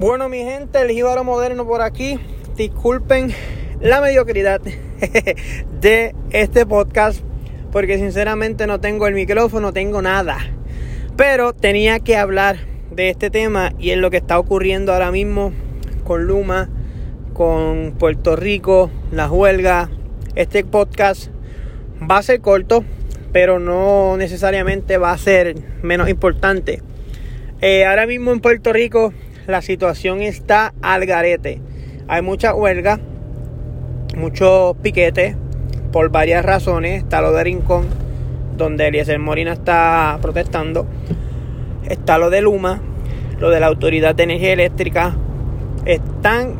Bueno, mi gente, el jíbaro moderno por aquí. Disculpen la mediocridad de este podcast, porque sinceramente no tengo el micrófono, no tengo nada. Pero tenía que hablar de este tema y es lo que está ocurriendo ahora mismo con Luma, con Puerto Rico, las huelgas. Este podcast va a ser corto, pero no necesariamente va a ser menos importante. Eh, ahora mismo en Puerto Rico la situación está al garete. Hay mucha huelga, muchos piquetes por varias razones. Está lo de Rincón, donde Eliezer Morina está protestando. Está lo de Luma, lo de la Autoridad de Energía Eléctrica. Están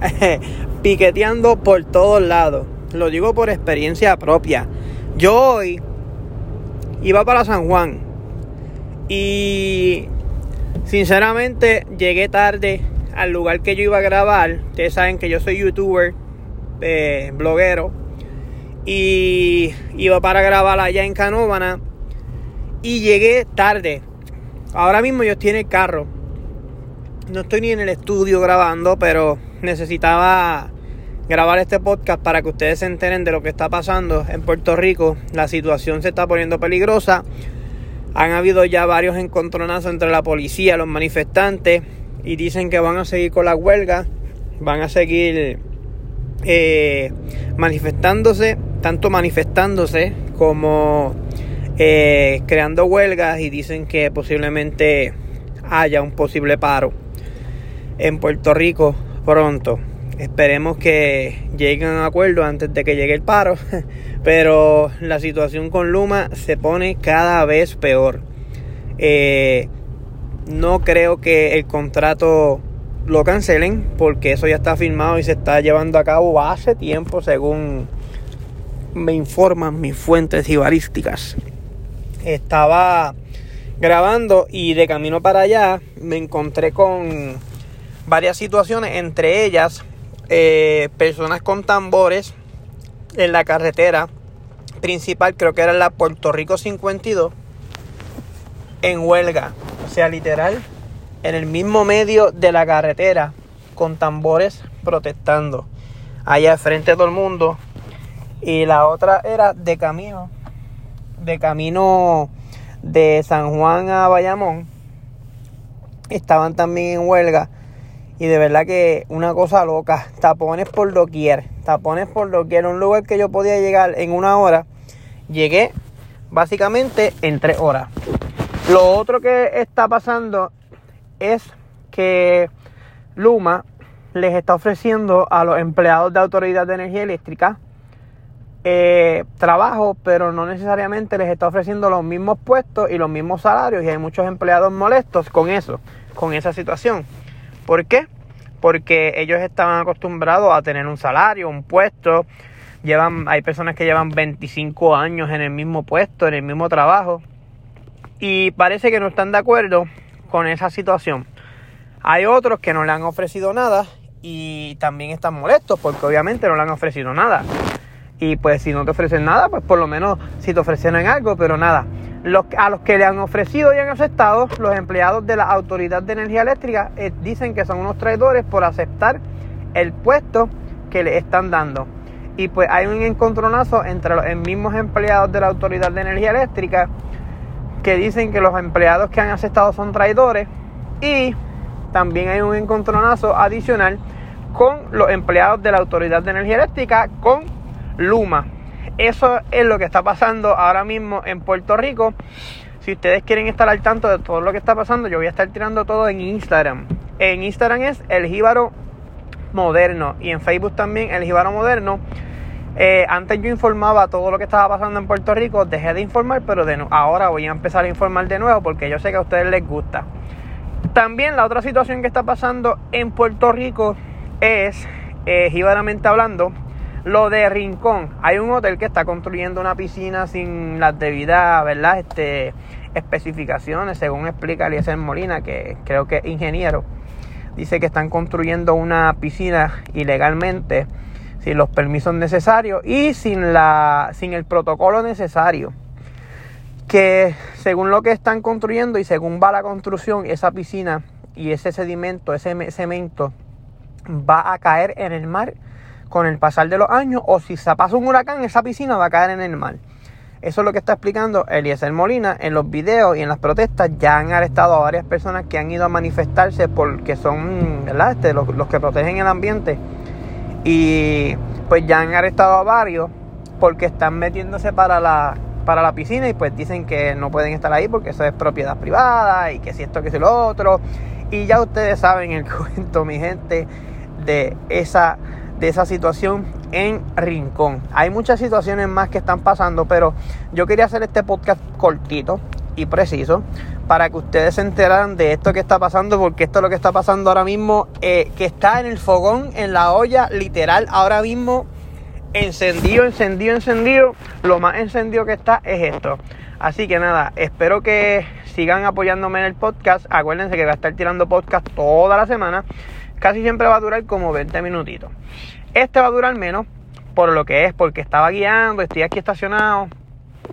piqueteando por todos lados. Lo digo por experiencia propia. Yo hoy iba para San Juan y sinceramente llegué tarde al lugar que yo iba a grabar. Ustedes saben que yo soy youtuber, eh, bloguero. Y iba para grabar allá en Canóvana. Y llegué tarde. Ahora mismo yo estoy en el carro. No estoy ni en el estudio grabando, pero necesitaba grabar este podcast para que ustedes se enteren de lo que está pasando en Puerto Rico. La situación se está poniendo peligrosa. Han habido ya varios encontronazos entre la policía y los manifestantes y dicen que van a seguir con la huelga, van a seguir eh, manifestándose, tanto manifestándose como eh, creando huelgas y dicen que posiblemente haya un posible paro en Puerto Rico pronto. Esperemos que lleguen a acuerdo antes de que llegue el paro. Pero la situación con Luma se pone cada vez peor. Eh, no creo que el contrato lo cancelen porque eso ya está firmado y se está llevando a cabo hace tiempo según me informan mis fuentes ibarísticas. Estaba grabando y de camino para allá me encontré con varias situaciones, entre ellas eh, personas con tambores en la carretera principal, creo que era la Puerto Rico 52, en huelga. O sea, literal, en el mismo medio de la carretera, con tambores protestando. Allá frente a todo el mundo. Y la otra era de camino, de camino de San Juan a Bayamón. Estaban también en huelga y de verdad que una cosa loca. Tapones por doquier. Tapones por doquier. Un lugar que yo podía llegar en una hora. Llegué básicamente en tres horas. Lo otro que está pasando es que Luma les está ofreciendo a los empleados de Autoridad de Energía Eléctrica eh, trabajo, pero no necesariamente les está ofreciendo los mismos puestos y los mismos salarios. Y hay muchos empleados molestos con eso, con esa situación. ¿Por qué? Porque ellos estaban acostumbrados a tener un salario, un puesto. Llevan, hay personas que llevan 25 años en el mismo puesto, en el mismo trabajo. Y parece que no están de acuerdo con esa situación. Hay otros que no le han ofrecido nada y también están molestos porque obviamente no le han ofrecido nada. Y pues si no te ofrecen nada, pues por lo menos si te ofrecieron algo, pero nada a los que le han ofrecido y han aceptado, los empleados de la Autoridad de Energía Eléctrica eh, dicen que son unos traidores por aceptar el puesto que le están dando. Y pues hay un encontronazo entre los mismos empleados de la Autoridad de Energía Eléctrica que dicen que los empleados que han aceptado son traidores. Y también hay un encontronazo adicional con los empleados de la Autoridad de Energía Eléctrica con Luma eso es lo que está pasando ahora mismo en Puerto Rico. Si ustedes quieren estar al tanto de todo lo que está pasando, yo voy a estar tirando todo en Instagram. En Instagram es el Jíbaro Moderno y en Facebook también el Jíbaro Moderno. Eh, antes yo informaba todo lo que estaba pasando en Puerto Rico, dejé de informar, pero de ahora voy a empezar a informar de nuevo porque yo sé que a ustedes les gusta. También la otra situación que está pasando en Puerto Rico es, eh, jíbaramente hablando, lo de Rincón, hay un hotel que está construyendo una piscina sin las debidas, ¿verdad? Este, especificaciones, según explica Eliezer Molina, que creo que es ingeniero. Dice que están construyendo una piscina ilegalmente, sin los permisos necesarios y sin, la, sin el protocolo necesario. Que según lo que están construyendo y según va la construcción, esa piscina y ese sedimento, ese cemento va a caer en el mar con el pasar de los años o si se pasa un huracán, esa piscina va a caer en el mar. Eso es lo que está explicando Eliezer Molina en los videos y en las protestas. Ya han arrestado a varias personas que han ido a manifestarse porque son ¿verdad? Este, los, los, que protegen el ambiente. Y pues ya han arrestado a varios porque están metiéndose para la, para la piscina y pues dicen que no pueden estar ahí porque eso es propiedad privada y que si esto, que si lo otro. Y ya ustedes saben el cuento, mi gente, de esa de esa situación en Rincón. Hay muchas situaciones más que están pasando, pero yo quería hacer este podcast cortito y preciso para que ustedes se enteraran de esto que está pasando, porque esto es lo que está pasando ahora mismo, eh, que está en el fogón, en la olla, literal, ahora mismo encendido, encendido, encendido. Lo más encendido que está es esto. Así que nada, espero que sigan apoyándome en el podcast. Acuérdense que voy a estar tirando podcast toda la semana casi siempre va a durar como 20 minutitos. Este va a durar menos por lo que es, porque estaba guiando, estoy aquí estacionado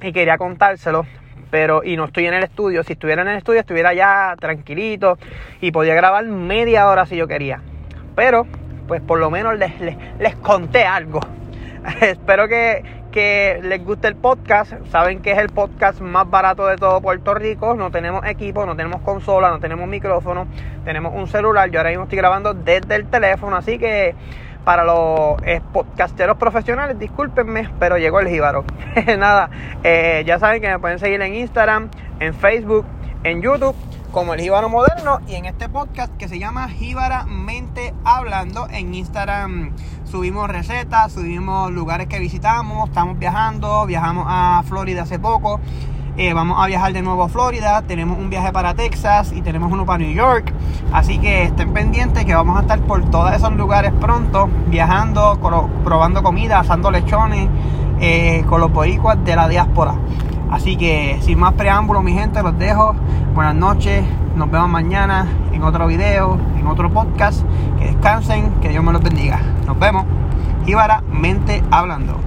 y quería contárselo, pero y no estoy en el estudio. Si estuviera en el estudio estuviera ya tranquilito y podía grabar media hora si yo quería. Pero, pues por lo menos les, les, les conté algo. Espero que, que les guste el podcast. Saben que es el podcast más barato de todo Puerto Rico. No tenemos equipo, no tenemos consola, no tenemos micrófono, tenemos un celular. Yo ahora mismo estoy grabando desde el teléfono, así que para los eh, podcasteros profesionales, discúlpenme, pero llegó el jíbaro. Nada, eh, ya saben que me pueden seguir en Instagram, en Facebook, en YouTube como el Jíbaro Moderno y en este podcast que se llama Jíbara Mente Hablando. En Instagram subimos recetas, subimos lugares que visitamos, estamos viajando, viajamos a Florida hace poco. Eh, vamos a viajar de nuevo a Florida, tenemos un viaje para Texas y tenemos uno para New York. Así que estén pendientes que vamos a estar por todos esos lugares pronto, viajando, probando comida, asando lechones eh, con los boricuas de la diáspora. Así que sin más preámbulos, mi gente, los dejo. Buenas noches, nos vemos mañana en otro video, en otro podcast. Que descansen, que Dios me los bendiga. Nos vemos. Ibara Mente Hablando.